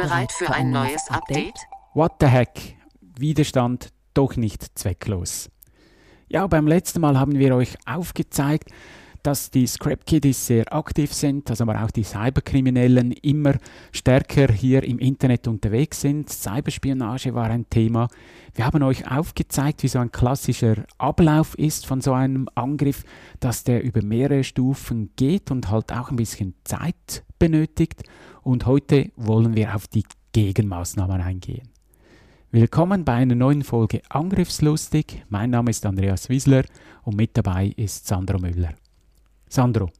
Bereit für ein neues Update? What the heck? Widerstand doch nicht zwecklos. Ja, beim letzten Mal haben wir euch aufgezeigt, dass die Scrap Kiddies sehr aktiv sind, dass aber auch die Cyberkriminellen immer stärker hier im Internet unterwegs sind. Cyberspionage war ein Thema. Wir haben euch aufgezeigt, wie so ein klassischer Ablauf ist von so einem Angriff, dass der über mehrere Stufen geht und halt auch ein bisschen Zeit benötigt. Und heute wollen wir auf die Gegenmaßnahmen eingehen. Willkommen bei einer neuen Folge Angriffslustig. Mein Name ist Andreas Wiesler und mit dabei ist Sandro Müller. Sandro,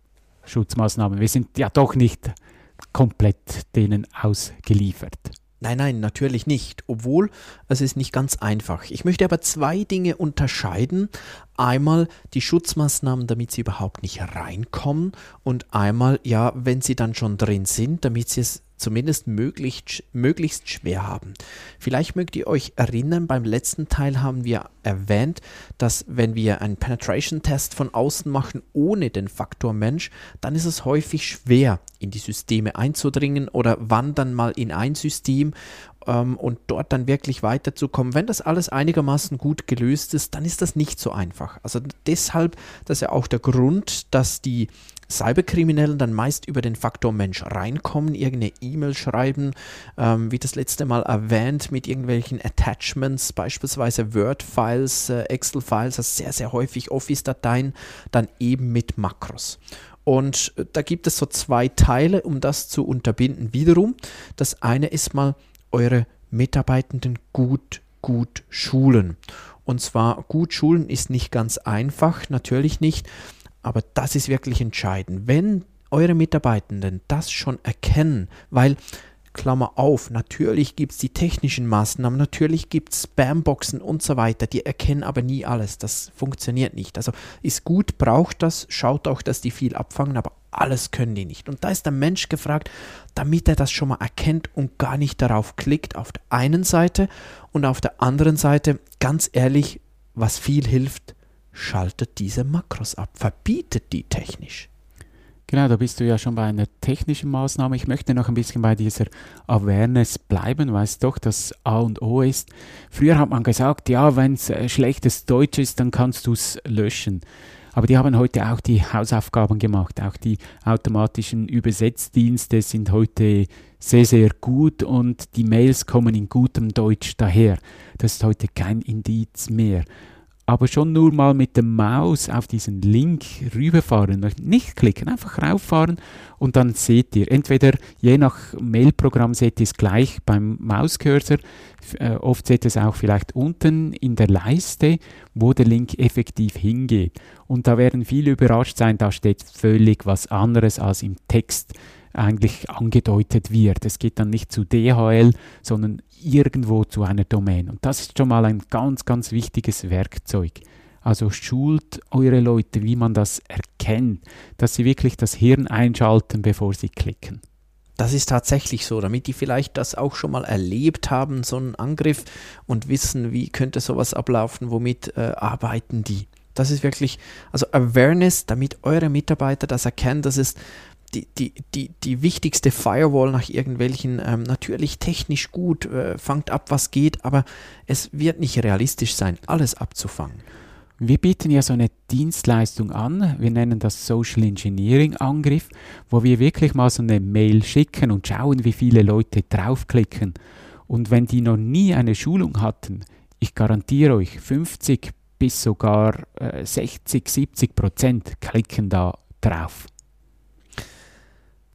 Schutzmaßnahmen. Wir sind ja doch nicht komplett denen ausgeliefert. Nein, nein, natürlich nicht. Obwohl es ist nicht ganz einfach. Ich möchte aber zwei Dinge unterscheiden. Einmal die Schutzmaßnahmen, damit sie überhaupt nicht reinkommen und einmal, ja, wenn sie dann schon drin sind, damit sie es zumindest möglichst, möglichst schwer haben. Vielleicht mögt ihr euch erinnern, beim letzten Teil haben wir erwähnt, dass wenn wir einen Penetration-Test von außen machen ohne den Faktor Mensch, dann ist es häufig schwer, in die Systeme einzudringen oder wandern mal in ein System ähm, und dort dann wirklich weiterzukommen. Wenn das alles einigermaßen gut gelöst ist, dann ist das nicht so einfach. Also deshalb, das ist ja auch der Grund, dass die Cyberkriminellen dann meist über den Faktor Mensch reinkommen, irgendeine E-Mail schreiben, ähm, wie das letzte Mal erwähnt, mit irgendwelchen Attachments, beispielsweise Word-Files, äh, Excel-Files, also sehr, sehr häufig Office-Dateien, dann eben mit Makros. Und äh, da gibt es so zwei Teile, um das zu unterbinden. Wiederum, das eine ist mal eure Mitarbeitenden gut, gut schulen. Und zwar gut schulen ist nicht ganz einfach, natürlich nicht. Aber das ist wirklich entscheidend. Wenn eure Mitarbeitenden das schon erkennen, weil Klammer auf, natürlich gibt es die technischen Maßnahmen, natürlich gibt es Spamboxen und so weiter, die erkennen aber nie alles. Das funktioniert nicht. Also ist gut, braucht das, schaut auch, dass die viel abfangen, aber alles können die nicht. Und da ist der Mensch gefragt, damit er das schon mal erkennt und gar nicht darauf klickt, auf der einen Seite und auf der anderen Seite, ganz ehrlich, was viel hilft, schaltet diese Makros ab, verbietet die technisch. Genau, da bist du ja schon bei einer technischen Maßnahme. Ich möchte noch ein bisschen bei dieser Awareness bleiben, weil es doch das A und O ist. Früher hat man gesagt, ja, wenn es äh, schlechtes Deutsch ist, dann kannst du es löschen. Aber die haben heute auch die Hausaufgaben gemacht. Auch die automatischen Übersetzdienste sind heute sehr, sehr gut und die Mails kommen in gutem Deutsch daher. Das ist heute kein Indiz mehr aber schon nur mal mit der Maus auf diesen Link rüberfahren, nicht klicken, einfach rauffahren und dann seht ihr, entweder je nach Mailprogramm seht ihr es gleich beim Mauscursor, äh, oft seht ihr es auch vielleicht unten in der Leiste, wo der Link effektiv hingeht. Und da werden viele überrascht sein, da steht völlig was anderes als im Text eigentlich angedeutet wird. Es geht dann nicht zu DHL, sondern irgendwo zu einer Domain. Und das ist schon mal ein ganz, ganz wichtiges Werkzeug. Also schult eure Leute, wie man das erkennt, dass sie wirklich das Hirn einschalten, bevor sie klicken. Das ist tatsächlich so, damit die vielleicht das auch schon mal erlebt haben, so einen Angriff und wissen, wie könnte sowas ablaufen, womit äh, arbeiten die. Das ist wirklich, also Awareness, damit eure Mitarbeiter das erkennen, das ist die, die, die, die wichtigste Firewall nach irgendwelchen, ähm, natürlich technisch gut, äh, fangt ab, was geht, aber es wird nicht realistisch sein, alles abzufangen. Wir bieten ja so eine Dienstleistung an, wir nennen das Social Engineering Angriff, wo wir wirklich mal so eine Mail schicken und schauen, wie viele Leute draufklicken. Und wenn die noch nie eine Schulung hatten, ich garantiere euch, 50 bis sogar äh, 60, 70 Prozent klicken da drauf.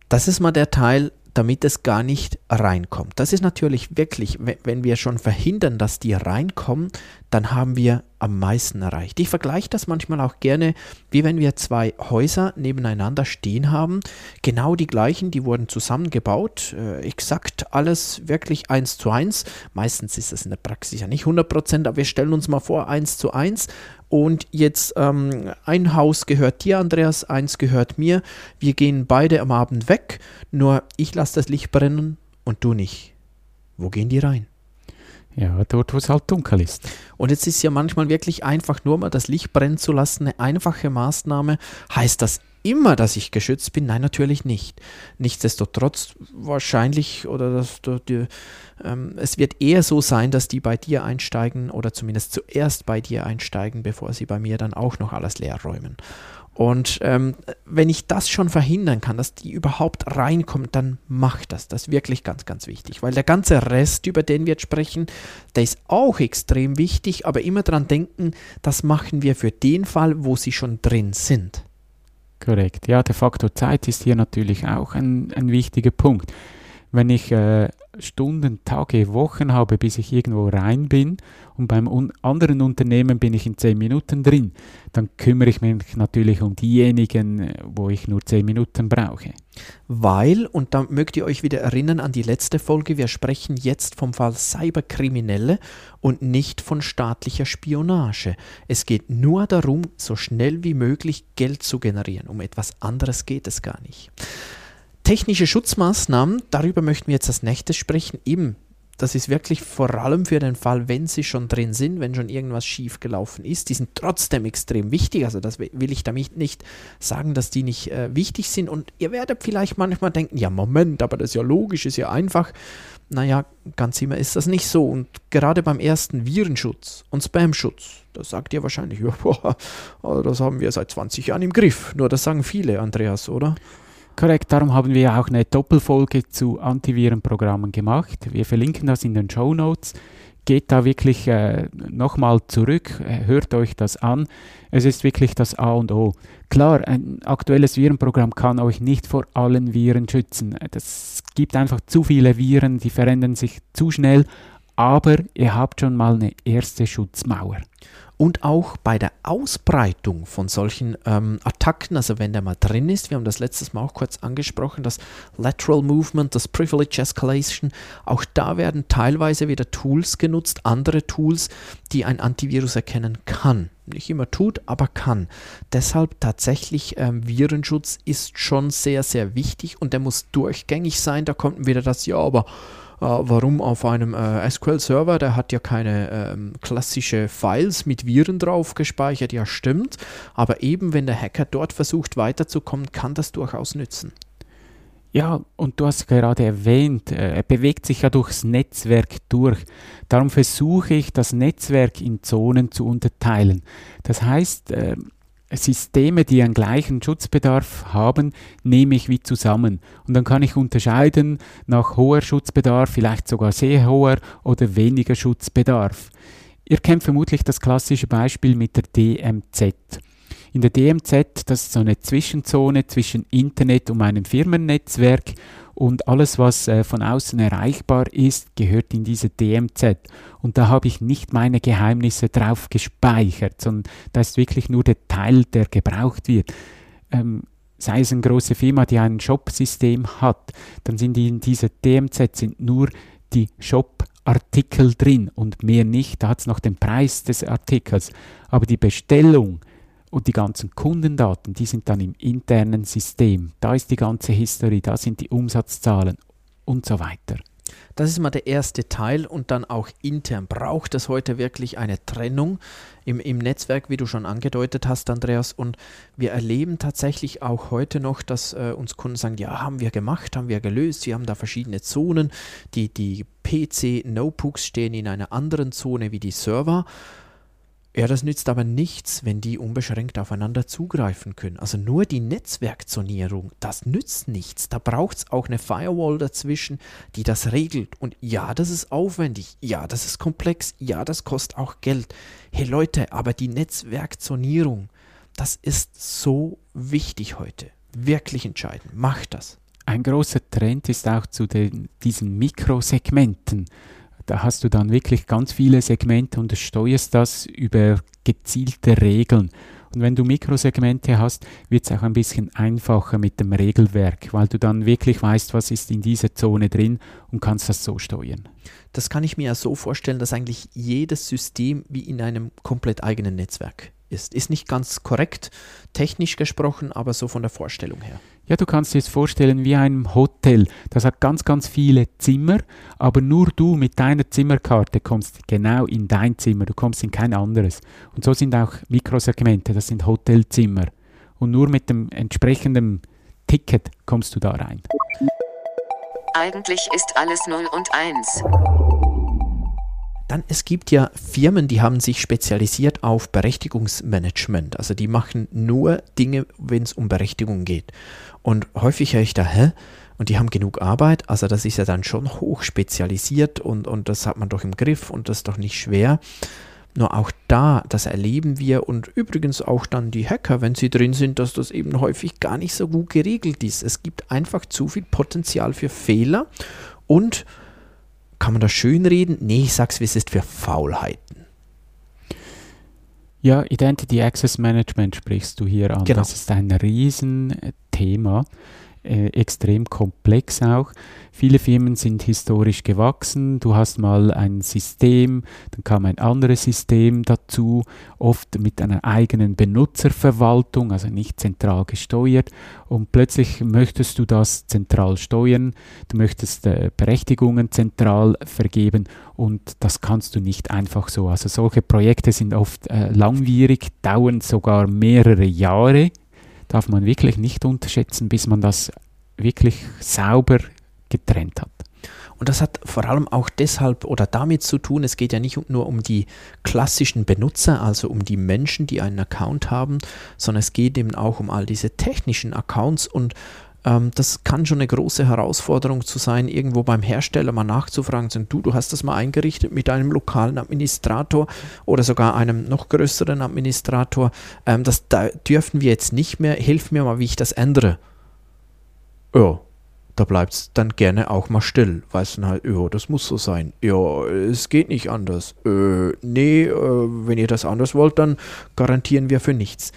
Das ist mal der Teil, damit es gar nicht reinkommt. Das ist natürlich wirklich, wenn wir schon verhindern, dass die reinkommen, dann haben wir am meisten erreicht. Ich vergleiche das manchmal auch gerne, wie wenn wir zwei Häuser nebeneinander stehen haben, genau die gleichen, die wurden zusammengebaut, äh, exakt alles wirklich eins zu eins. Meistens ist das in der Praxis ja nicht 100 Prozent, aber wir stellen uns mal vor, eins zu eins. Und jetzt ähm, ein Haus gehört dir, Andreas, eins gehört mir. Wir gehen beide am Abend weg, nur ich lasse das Licht brennen und du nicht. Wo gehen die rein? Ja, dort, wo es halt dunkel ist. Und jetzt ist ja manchmal wirklich einfach nur mal das Licht brennen zu lassen, eine einfache Maßnahme. Heißt das immer, dass ich geschützt bin? Nein, natürlich nicht. Nichtsdestotrotz wahrscheinlich oder das, die, ähm, es wird eher so sein, dass die bei dir einsteigen oder zumindest zuerst bei dir einsteigen, bevor sie bei mir dann auch noch alles leer räumen. Und ähm, wenn ich das schon verhindern kann, dass die überhaupt reinkommt, dann macht das. Das ist wirklich ganz, ganz wichtig. Weil der ganze Rest, über den wir jetzt sprechen, der ist auch extrem wichtig, aber immer daran denken, das machen wir für den Fall, wo sie schon drin sind. Korrekt. Ja, der Faktor Zeit ist hier natürlich auch ein, ein wichtiger Punkt. Wenn ich äh, Stunden, Tage, Wochen habe, bis ich irgendwo rein bin und beim un anderen Unternehmen bin ich in zehn Minuten drin, dann kümmere ich mich natürlich um diejenigen, wo ich nur zehn Minuten brauche. Weil, und da mögt ihr euch wieder erinnern an die letzte Folge, wir sprechen jetzt vom Fall Cyberkriminelle und nicht von staatlicher Spionage. Es geht nur darum, so schnell wie möglich Geld zu generieren. Um etwas anderes geht es gar nicht. Technische Schutzmaßnahmen, darüber möchten wir jetzt als nächstes sprechen. Eben, das ist wirklich vor allem für den Fall, wenn sie schon drin sind, wenn schon irgendwas schief gelaufen ist. Die sind trotzdem extrem wichtig. Also das will ich damit nicht sagen, dass die nicht äh, wichtig sind. Und ihr werdet vielleicht manchmal denken, ja Moment, aber das ist ja logisch, ist ja einfach. Naja, ganz immer ist das nicht so. Und gerade beim ersten Virenschutz und Spam-Schutz, da sagt ihr wahrscheinlich, ja, boah, das haben wir seit 20 Jahren im Griff. Nur das sagen viele, Andreas, oder? Korrekt, darum haben wir auch eine Doppelfolge zu Antivirenprogrammen gemacht. Wir verlinken das in den Show Notes. Geht da wirklich äh, nochmal zurück, hört euch das an. Es ist wirklich das A und O. Klar, ein aktuelles Virenprogramm kann euch nicht vor allen Viren schützen. Es gibt einfach zu viele Viren, die verändern sich zu schnell, aber ihr habt schon mal eine erste Schutzmauer und auch bei der Ausbreitung von solchen ähm, Attacken, also wenn der mal drin ist, wir haben das letztes Mal auch kurz angesprochen, das Lateral Movement, das Privilege Escalation, auch da werden teilweise wieder Tools genutzt, andere Tools, die ein Antivirus erkennen kann. Nicht immer tut, aber kann. Deshalb tatsächlich ähm, Virenschutz ist schon sehr, sehr wichtig und der muss durchgängig sein. Da kommt wieder das, ja, aber warum auf einem äh, SQL-Server, der hat ja keine ähm, klassische Files mit Viren drauf gespeichert, ja stimmt, aber eben wenn der Hacker dort versucht weiterzukommen, kann das durchaus nützen. Ja, und du hast gerade erwähnt, äh, er bewegt sich ja durchs Netzwerk durch. Darum versuche ich, das Netzwerk in Zonen zu unterteilen. Das heißt, äh, Systeme, die einen gleichen Schutzbedarf haben, nehme ich wie zusammen. Und dann kann ich unterscheiden nach hoher Schutzbedarf, vielleicht sogar sehr hoher oder weniger Schutzbedarf. Ihr kennt vermutlich das klassische Beispiel mit der DMZ. In der DMZ, das ist so eine Zwischenzone zwischen Internet und meinem Firmennetzwerk und alles, was äh, von außen erreichbar ist, gehört in diese DMZ. Und da habe ich nicht meine Geheimnisse drauf gespeichert, sondern da ist wirklich nur der Teil, der gebraucht wird. Ähm, sei es eine große Firma, die ein Shop-System hat, dann sind in dieser DMZ sind nur die Shop-Artikel drin und mehr nicht. Da hat es noch den Preis des Artikels. Aber die Bestellung, und die ganzen Kundendaten, die sind dann im internen System. Da ist die ganze Historie, da sind die Umsatzzahlen und so weiter. Das ist mal der erste Teil und dann auch intern. Braucht es heute wirklich eine Trennung im, im Netzwerk, wie du schon angedeutet hast, Andreas? Und wir erleben tatsächlich auch heute noch, dass äh, uns Kunden sagen, ja, haben wir gemacht, haben wir gelöst, wir haben da verschiedene Zonen. Die, die PC-Notebooks stehen in einer anderen Zone wie die Server. Ja, das nützt aber nichts, wenn die unbeschränkt aufeinander zugreifen können. Also nur die Netzwerkzonierung, das nützt nichts. Da braucht es auch eine Firewall dazwischen, die das regelt. Und ja, das ist aufwendig. Ja, das ist komplex. Ja, das kostet auch Geld. Hey Leute, aber die Netzwerkzonierung, das ist so wichtig heute. Wirklich entscheidend. Macht das. Ein großer Trend ist auch zu den, diesen Mikrosegmenten Da hast du dann wirklich ganz viele Segmente und du steuerst das über gezielte Regeln. Und wenn du Mikrosegmente hast, wird es auch ein bisschen einfacher mit dem Regelwerk, weil du dann wirklich weißt, was ist in dieser Zone drin und kannst das so steuern. Das kann ich mir ja so vorstellen, dass eigentlich jedes System wie in einem komplett eigenen Netzwerk ist. Ist nicht ganz korrekt, technisch gesprochen, aber so von der Vorstellung her. Ja, du kannst dir es vorstellen wie ein Hotel. Das hat ganz, ganz viele Zimmer, aber nur du mit deiner Zimmerkarte kommst genau in dein Zimmer. Du kommst in kein anderes. Und so sind auch Mikrosegmente, das sind Hotelzimmer. Und nur mit dem entsprechenden Ticket kommst du da rein. Eigentlich ist alles 0 und 1. Dann, es gibt ja Firmen, die haben sich spezialisiert auf Berechtigungsmanagement. Also die machen nur Dinge, wenn es um Berechtigung geht. Und häufig höre ich da, hä? Und die haben genug Arbeit. Also das ist ja dann schon hoch spezialisiert und, und das hat man doch im Griff und das ist doch nicht schwer. Nur auch da, das erleben wir und übrigens auch dann die Hacker, wenn sie drin sind, dass das eben häufig gar nicht so gut geregelt ist. Es gibt einfach zu viel Potenzial für Fehler und kann man das schön reden? Nee, ich sag's, wie es ist für Faulheiten. Ja, Identity Access Management sprichst du hier an. Genau. Das ist ein Riesenthema, äh, extrem komplex auch. Viele Firmen sind historisch gewachsen. Du hast mal ein System, dann kam ein anderes System dazu, oft mit einer eigenen Benutzerverwaltung, also nicht zentral gesteuert. Und plötzlich möchtest du das zentral steuern. Du möchtest äh, Berechtigungen zentral vergeben und das kannst du nicht einfach so. Also solche Projekte sind oft äh, langwierig, dauern sogar mehrere Jahre. Darf man wirklich nicht unterschätzen, bis man das wirklich sauber getrennt hat. Und das hat vor allem auch deshalb oder damit zu tun, es geht ja nicht nur um die klassischen Benutzer, also um die Menschen, die einen Account haben, sondern es geht eben auch um all diese technischen Accounts und ähm, das kann schon eine große Herausforderung zu sein, irgendwo beim Hersteller mal nachzufragen, sagen, du, du hast das mal eingerichtet mit einem lokalen Administrator oder sogar einem noch größeren Administrator. Ähm, das da dürfen wir jetzt nicht mehr. Hilf mir mal, wie ich das ändere. Ja, da bleibt es dann gerne auch mal still. Weiß dann halt, ja, das muss so sein. Ja, es geht nicht anders. Äh, nee, äh, wenn ihr das anders wollt, dann garantieren wir für nichts.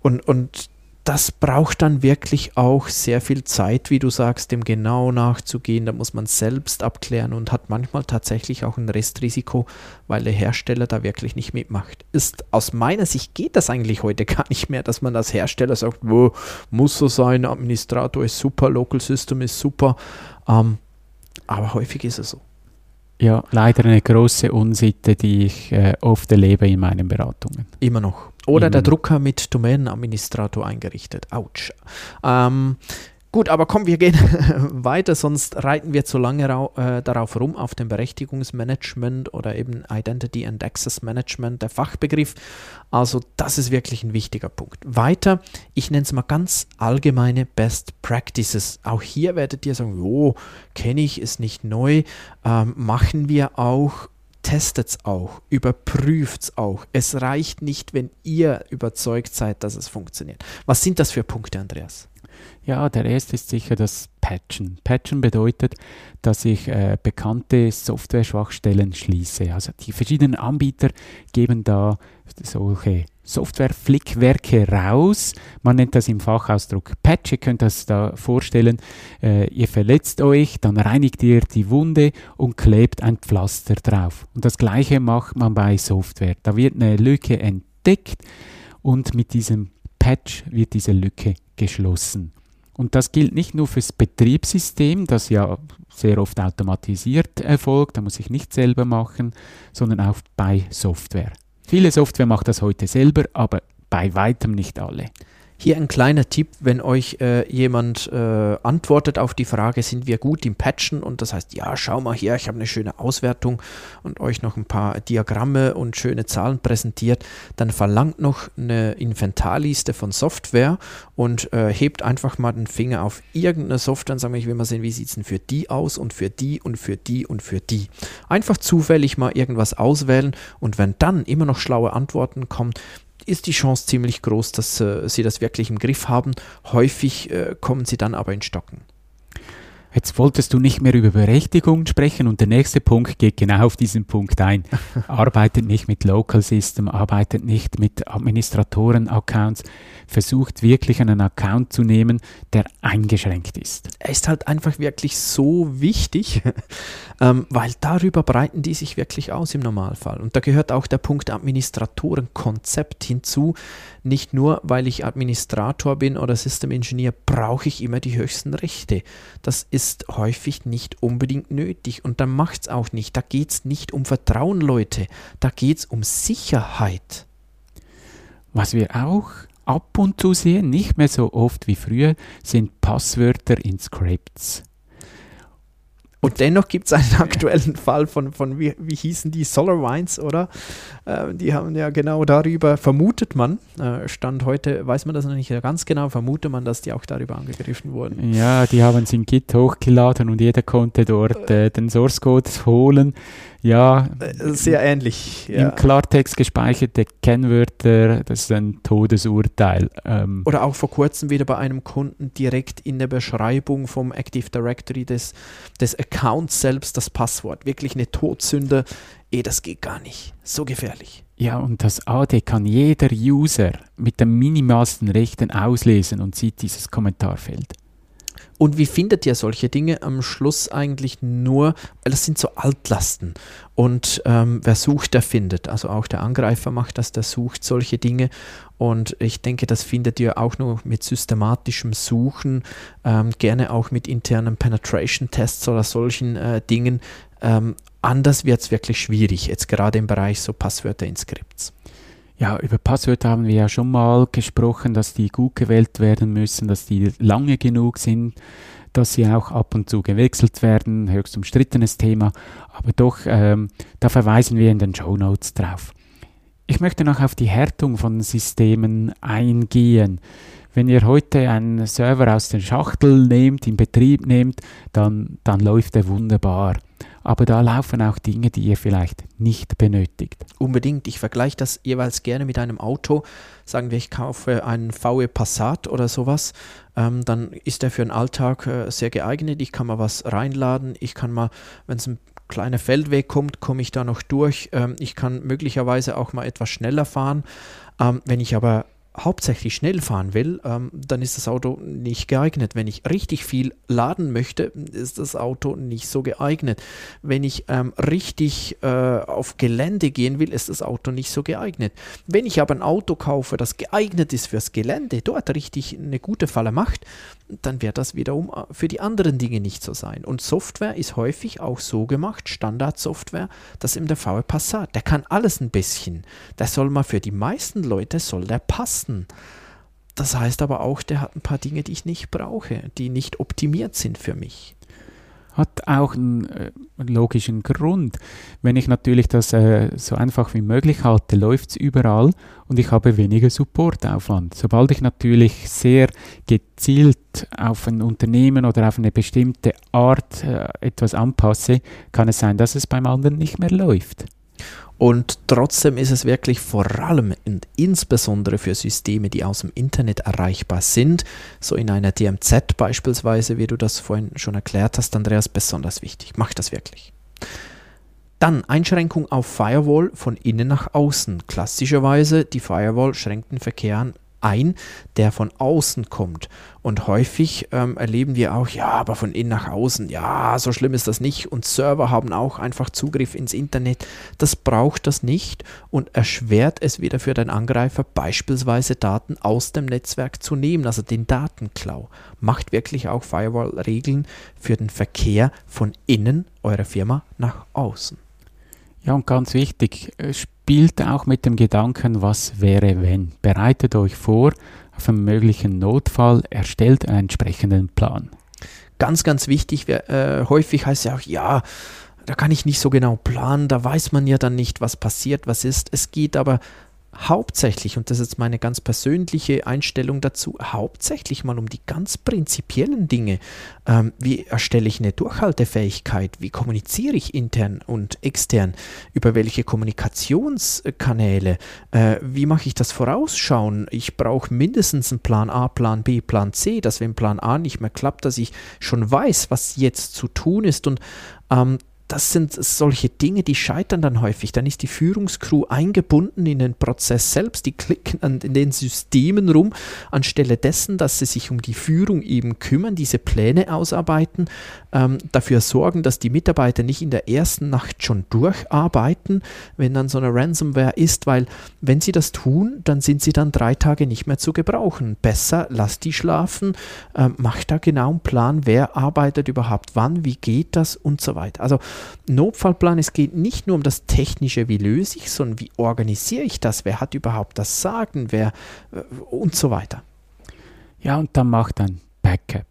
Und, und das braucht dann wirklich auch sehr viel Zeit, wie du sagst, dem genau nachzugehen. Da muss man selbst abklären und hat manchmal tatsächlich auch ein Restrisiko, weil der Hersteller da wirklich nicht mitmacht. Ist aus meiner Sicht geht das eigentlich heute gar nicht mehr, dass man als Hersteller sagt, wo muss so sein, Administrator ist super, Local System ist super. Ähm, aber häufig ist es so. Ja, leider eine große Unsitte, die ich äh, oft erlebe in meinen Beratungen. Immer noch. Oder Immer der. Drucker mit Domänenadministrator eingerichtet. Autsch. Ähm, gut, aber komm, wir gehen weiter, sonst reiten wir zu lange äh, darauf rum, auf dem Berechtigungsmanagement oder eben Identity and Access Management, der Fachbegriff. Also das ist wirklich ein wichtiger Punkt. Weiter, ich nenne es mal ganz allgemeine Best Practices. Auch hier werdet ihr sagen, jo, kenne ich, ist nicht neu, ähm, machen wir auch testet es auch, überprüft es auch. Es reicht nicht, wenn ihr überzeugt seid, dass es funktioniert. Was sind das für Punkte, Andreas? Ja, der erste ist sicher das Patchen. Patchen bedeutet, dass ich äh, bekannte Software-Schwachstellen schließe. Also die verschiedenen Anbieter geben da solche Software-Flickwerke raus. Man nennt das im Fachausdruck Patch. Ihr könnt das da vorstellen. Äh, ihr verletzt euch, dann reinigt ihr die Wunde und klebt ein Pflaster drauf. Und das gleiche macht man bei Software. Da wird eine Lücke entdeckt und mit diesem Patch wird diese Lücke geschlossen. Und das gilt nicht nur fürs Betriebssystem, das ja sehr oft automatisiert erfolgt, da muss ich nicht selber machen, sondern auch bei Software. Viele Software macht das heute selber, aber bei weitem nicht alle. Hier ein kleiner Tipp, wenn euch äh, jemand äh, antwortet auf die Frage, sind wir gut im Patchen und das heißt, ja, schau mal her, ich habe eine schöne Auswertung und euch noch ein paar Diagramme und schöne Zahlen präsentiert, dann verlangt noch eine Inventarliste von Software und äh, hebt einfach mal den Finger auf irgendeine Software und sagt, ich will mal sehen, wie sieht es denn für die aus und für die und für die und für die. Einfach zufällig mal irgendwas auswählen und wenn dann immer noch schlaue Antworten kommen, ist die Chance ziemlich groß, dass äh, sie das wirklich im Griff haben. Häufig äh, kommen sie dann aber in Stocken. Jetzt wolltest du nicht mehr über Berechtigungen sprechen und der nächste Punkt geht genau auf diesen Punkt ein. arbeitet nicht mit Local System, arbeitet nicht mit Administratoren-Accounts, versucht wirklich einen Account zu nehmen, der eingeschränkt ist. Er ist halt einfach wirklich so wichtig, ähm, weil darüber breiten die sich wirklich aus im Normalfall. Und da gehört auch der Punkt Administratorenkonzept hinzu. Nicht nur, weil ich Administrator bin oder System Engineer, brauche ich immer die höchsten Rechte. Das ist häufig nicht unbedingt nötig und dann macht es auch nicht. Da geht es nicht um Vertrauen, Leute. Da geht es um Sicherheit. Was wir auch ab und zu sehen, nicht mehr so oft wie früher, sind Passwörter in Scripts. Und dennoch gibt es einen aktuellen Fall von, von wie, wie hießen die, SolarWinds, oder? Äh, die haben ja genau darüber, vermutet man, äh, Stand heute weiß man das noch nicht ganz genau, vermutet man, dass die auch darüber angegriffen wurden. Ja, die haben es in Git hochgeladen und jeder konnte dort äh, den Source Code holen. Ja, äh, sehr ähnlich. Ja. Im Klartext gespeicherte Kennwörter, das ist ein Todesurteil. Ähm Oder auch vor kurzem wieder bei einem Kunden direkt in der Beschreibung vom Active Directory des, des Accounts selbst das Passwort. Wirklich eine Todsünde. Eh, das geht gar nicht. So gefährlich. Ja, und das AD kann jeder User mit den minimalsten Rechten auslesen und sieht dieses Kommentarfeld. Und wie findet ihr solche Dinge am Schluss eigentlich nur, weil das sind so Altlasten. Und ähm, wer sucht, der findet. Also auch der Angreifer macht das, der sucht solche Dinge. Und ich denke, das findet ihr auch nur mit systematischem Suchen, ähm, gerne auch mit internen Penetration-Tests oder solchen äh, Dingen. Ähm, anders wird es wirklich schwierig, jetzt gerade im Bereich so Passwörter in Skripts. Ja, über Passwörter haben wir ja schon mal gesprochen, dass die gut gewählt werden müssen, dass die lange genug sind, dass sie auch ab und zu gewechselt werden, höchst umstrittenes Thema, aber doch, ähm, da verweisen wir in den Show Notes drauf. Ich möchte noch auf die Härtung von Systemen eingehen. Wenn ihr heute einen Server aus der Schachtel nehmt, in Betrieb nehmt, dann, dann läuft er wunderbar aber da laufen auch Dinge, die ihr vielleicht nicht benötigt. Unbedingt. Ich vergleiche das jeweils gerne mit einem Auto. Sagen wir, ich kaufe einen VW Passat oder sowas, ähm, dann ist der für den Alltag äh, sehr geeignet. Ich kann mal was reinladen. Ich kann mal, wenn es ein kleiner Feldweg kommt, komme ich da noch durch. Ähm, ich kann möglicherweise auch mal etwas schneller fahren. Ähm, wenn ich aber hauptsächlich schnell fahren will, ähm, dann ist das Auto nicht geeignet. Wenn ich richtig viel laden möchte, ist das Auto nicht so geeignet. Wenn ich ähm, richtig äh, auf Gelände gehen will, ist das Auto nicht so geeignet. Wenn ich aber ein Auto kaufe, das geeignet ist fürs Gelände, dort richtig eine gute Falle macht, dann wird das wiederum äh, für die anderen Dinge nicht so sein. Und Software ist häufig auch so gemacht, Standardsoftware, dass im der VW Passat, der kann alles ein bisschen. Der soll mal für die meisten Leute, soll der passen. Das heißt aber auch, der hat ein paar Dinge, die ich nicht brauche, die nicht optimiert sind für mich hat auch einen, äh, logischen Grund. Wenn ich natürlich das äh, so einfach wie möglich halte, läuft es überall und ich habe weniger Supportaufwand. Sobald ich natürlich sehr gezielt auf ein Unternehmen oder auf eine bestimmte Art äh, etwas anpasse, kann es sein, dass es beim anderen nicht mehr läuft. Und trotzdem ist es wirklich vor allem und insbesondere für Systeme, die aus dem Internet erreichbar sind, so in einer DMZ beispielsweise, wie du das vorhin schon erklärt hast, Andreas, besonders wichtig. Mach das wirklich. Dann Einschränkung auf Firewall von innen nach außen. Klassischerweise, die Firewall schränkt den Verkehr an ein, der von außen kommt. Und häufig ähm, erleben wir auch, ja, aber von innen nach außen, ja, so schlimm ist das nicht. Und Server haben auch einfach Zugriff ins Internet. Das braucht das nicht und erschwert es wieder für den Angreifer, beispielsweise Daten aus dem Netzwerk zu nehmen, also den Datenklau. Macht wirklich auch Firewall-Regeln für den Verkehr von innen eurer Firma nach außen. Ja, und ganz wichtig, äh, spielt auch mit dem Gedanken, was wäre wenn. Bereitet euch vor auf einen möglichen Notfall, erstellt einen entsprechenden Plan. Ganz, ganz wichtig, äh, häufig heißt ja auch, ja, da kann ich nicht so genau planen, da weiß man ja dann nicht, was passiert, was ist. Es geht aber hauptsächlich, und das ist meine ganz persönliche Einstellung dazu, hauptsächlich mal um die ganz prinzipiellen Dinge. Ähm, wie erstelle ich eine Durchhaltefähigkeit? Wie kommuniziere ich intern und extern? Über welche Kommunikationskanäle? Äh, wie mache ich das vorausschauen? Ich brauche mindestens einen Plan A, Plan B, Plan C, dass wenn Plan A nicht mehr klappt, dass ich schon weiß, was jetzt zu tun ist und ähm, das sind solche Dinge, die scheitern dann häufig. Dann ist die Führungskrew eingebunden in den Prozess selbst, die klicken an, in den Systemen rum, anstelle dessen, dass sie sich um die Führung eben kümmern, diese Pläne ausarbeiten, ähm, dafür sorgen, dass die Mitarbeiter nicht in der ersten Nacht schon durcharbeiten, wenn dann so eine Ransomware ist, weil wenn sie das tun, dann sind sie dann drei Tage nicht mehr zu gebrauchen. Besser, lasst die schlafen, äh, macht da genau einen Plan, wer arbeitet überhaupt wann, wie geht das und so weiter. Also Notfallplan, es geht nicht nur um das Technische, wie löse ich, sondern wie organisiere ich das, wer hat überhaupt das Sagen, wer äh, und so weiter. Ja, und dann macht ein Backup.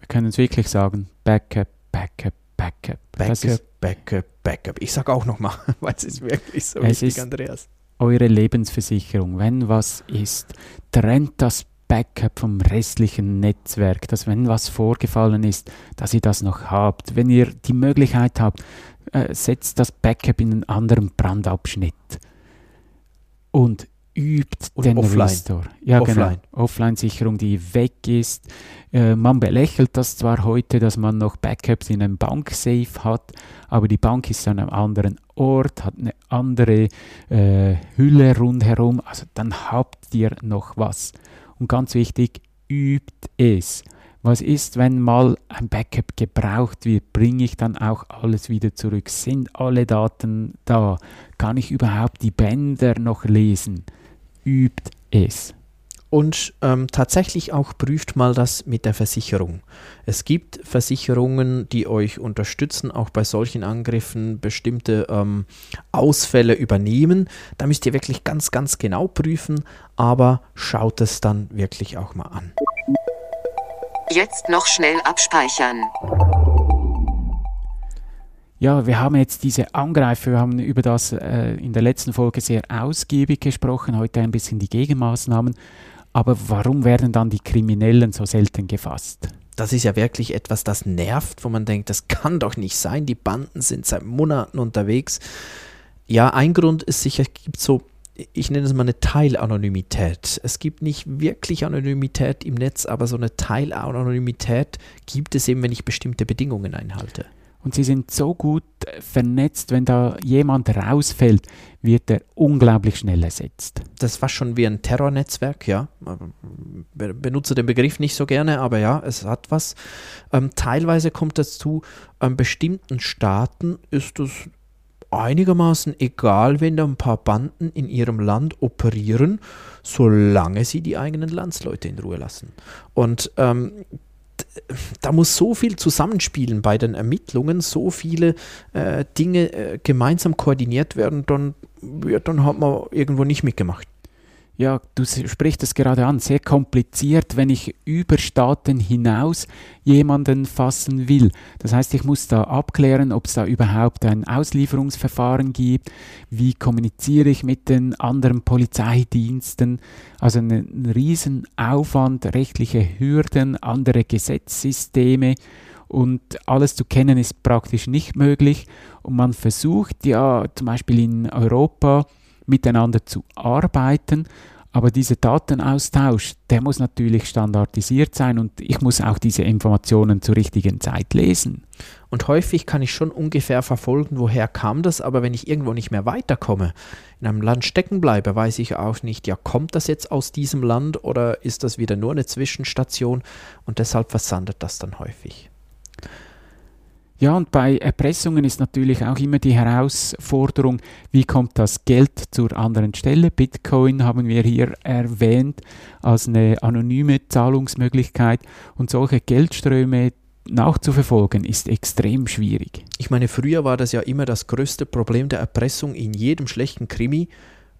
Wir können es wirklich sagen, Backup, Backup, Backup. Backup, Backup, Backup. Ich sage auch nochmal, weil es ist wirklich so es wichtig, Andreas. Eure Lebensversicherung, wenn was ist, trennt das Backup vom restlichen Netzwerk, dass wenn was vorgefallen ist, dass ihr das noch habt. Wenn ihr die Möglichkeit habt, äh, setzt das Backup in einen anderen Brandabschnitt und übt Und den offline. Restore. Ja, Offline. genau. Offline-Sicherung, die weg ist. Äh, man belächelt das zwar heute, dass man noch Backups in einem Banksafe hat, aber die Bank ist an einem anderen Ort, hat eine andere äh, Hülle rundherum. Also dann habt ihr noch was. Und ganz wichtig, übt es. Was ist, wenn mal ein Backup gebraucht wird? Bringe ich dann auch alles wieder zurück? Sind alle Daten da? Kann ich überhaupt die Bänder noch lesen? Übt es. Und ähm, tatsächlich auch prüft mal das mit der Versicherung. Es gibt Versicherungen, die euch unterstützen, auch bei solchen Angriffen bestimmte ähm, Ausfälle übernehmen. Da müsst ihr wirklich ganz, ganz genau prüfen, aber schaut es dann wirklich auch mal an. Jetzt noch schnell abspeichern. Ja, wir haben jetzt diese Angreifer, wir haben über das äh, in der letzten Folge sehr ausgiebig gesprochen, heute ein bisschen die Gegenmaßnahmen. Aber warum werden dann die Kriminellen so selten gefasst? Das ist ja wirklich etwas, das nervt, wo man denkt, das kann doch nicht sein. Die Banden sind seit Monaten unterwegs. Ja, ein Grund ist sicher, es gibt so, ich nenne es mal eine Teilanonymität. Es gibt nicht wirklich Anonymität im Netz, aber so eine Teilanonymität gibt es eben, wenn ich bestimmte Bedingungen einhalte. Und sie sind so gut äh, vernetzt, wenn da jemand rausfällt, wird er unglaublich schnell ersetzt. Das war schon wie ein Terrornetzwerk, ja. Be benutze den Begriff nicht so gerne, aber ja, es hat was. Ähm, teilweise kommt dazu, an bestimmten Staaten ist es einigermaßen egal, wenn da ein paar Banden in ihrem Land operieren, solange sie die eigenen Landsleute in Ruhe lassen. Und ähm, da muss so viel zusammenspielen bei den Ermittlungen, so viele äh, Dinge äh, gemeinsam koordiniert werden, dann, ja, dann hat man irgendwo nicht mitgemacht. Ja, du sprichst es gerade an, sehr kompliziert, wenn ich über Staaten hinaus jemanden fassen will. Das heißt, ich muss da abklären, ob es da überhaupt ein Auslieferungsverfahren gibt, wie kommuniziere ich mit den anderen Polizeidiensten. Also ein, ein Riesenaufwand, rechtliche Hürden, andere Gesetzssysteme und alles zu kennen ist praktisch nicht möglich. Und man versucht ja zum Beispiel in Europa, miteinander zu arbeiten. Aber dieser Datenaustausch, der muss natürlich standardisiert sein und ich muss auch diese Informationen zur richtigen Zeit lesen. Und häufig kann ich schon ungefähr verfolgen, woher kam das, aber wenn ich irgendwo nicht mehr weiterkomme, in einem Land stecken bleibe, weiß ich auch nicht, ja, kommt das jetzt aus diesem Land oder ist das wieder nur eine Zwischenstation und deshalb versandet das dann häufig. Ja, und bei Erpressungen ist natürlich auch immer die Herausforderung, wie kommt das Geld zur anderen Stelle? Bitcoin haben wir hier erwähnt als eine anonyme Zahlungsmöglichkeit und solche Geldströme nachzuverfolgen ist extrem schwierig. Ich meine, früher war das ja immer das größte Problem der Erpressung in jedem schlechten Krimi,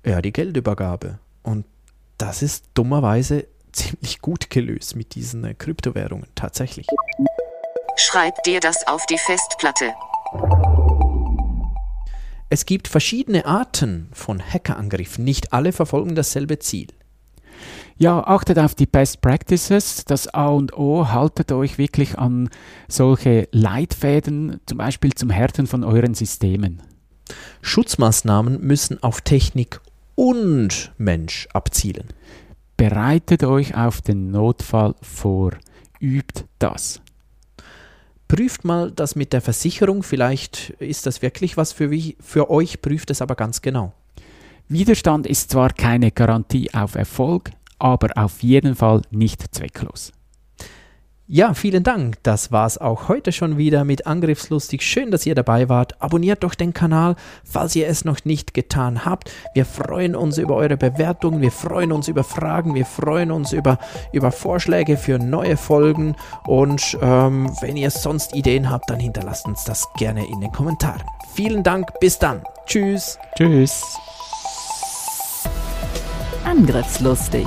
ja, die Geldübergabe. Und das ist dummerweise ziemlich gut gelöst mit diesen äh, Kryptowährungen, tatsächlich. Schreib dir das auf die Festplatte. Es gibt verschiedene Arten von Hackerangriffen. Nicht alle verfolgen dasselbe Ziel. Ja, achtet auf die Best Practices. Das A und O, haltet euch wirklich an solche Leitfäden, zum Beispiel zum Härten von euren Systemen. Schutzmaßnahmen müssen auf Technik und Mensch abzielen. Bereitet euch auf den Notfall vor. Übt das. Prüft mal das mit der Versicherung. Vielleicht ist das wirklich was für, für euch. Prüft es aber ganz genau. Widerstand ist zwar keine Garantie auf Erfolg, aber auf jeden Fall nicht zwecklos. Ja, vielen Dank. Das war's auch heute schon wieder mit Angriffslustig. Schön, dass ihr dabei wart. Abonniert doch den Kanal, falls ihr es noch nicht getan habt. Wir freuen uns über eure Bewertungen, wir freuen uns über Fragen, wir freuen uns über, über Vorschläge für neue Folgen. Und ähm, wenn ihr sonst Ideen habt, dann hinterlasst uns das gerne in den Kommentaren. Vielen Dank, bis dann. Tschüss. Tschüss. Angriffslustig.